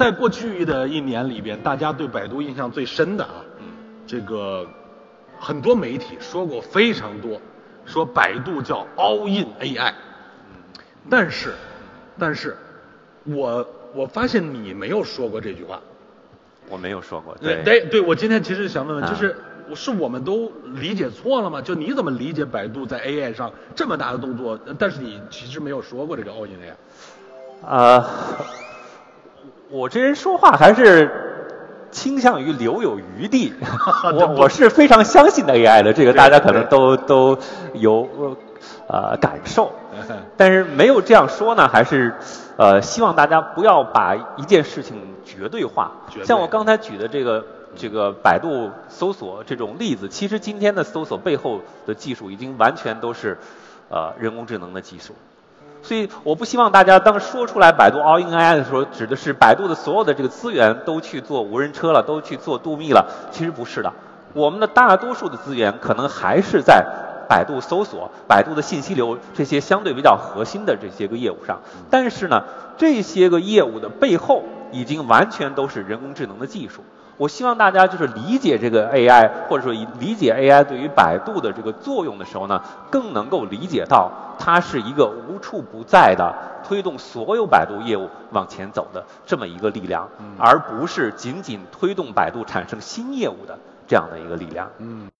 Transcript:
在过去的一年里边，大家对百度印象最深的啊，这个很多媒体说过非常多，说百度叫 all in AI，但是，但是，我我发现你没有说过这句话。我没有说过。对对对，我今天其实想问问，啊就是是我们都理解错了吗？就你怎么理解百度在 AI 上这么大的动作，但是你其实没有说过这个 all in AI。呃，我这人说话还是倾向于留有余地。我我是非常相信 AI 的，这个大家可能都都有呃感受。但是没有这样说呢，还是呃希望大家不要把一件事情绝对化。对像我刚才举的这个这个百度搜索这种例子，其实今天的搜索背后的技术已经完全都是呃人工智能的技术。所以我不希望大家当说出来百度 all in AI 的时候，指的是百度的所有的这个资源都去做无人车了，都去做度秘了。其实不是的，我们的大多数的资源可能还是在百度搜索、百度的信息流这些相对比较核心的这些个业务上。但是呢，这些个业务的背后已经完全都是人工智能的技术。我希望大家就是理解这个 AI，或者说理解 AI 对于百度的这个作用的时候呢，更能够理解到它是一个无处不在的推动所有百度业务往前走的这么一个力量，而不是仅仅推动百度产生新业务的这样的一个力量。嗯。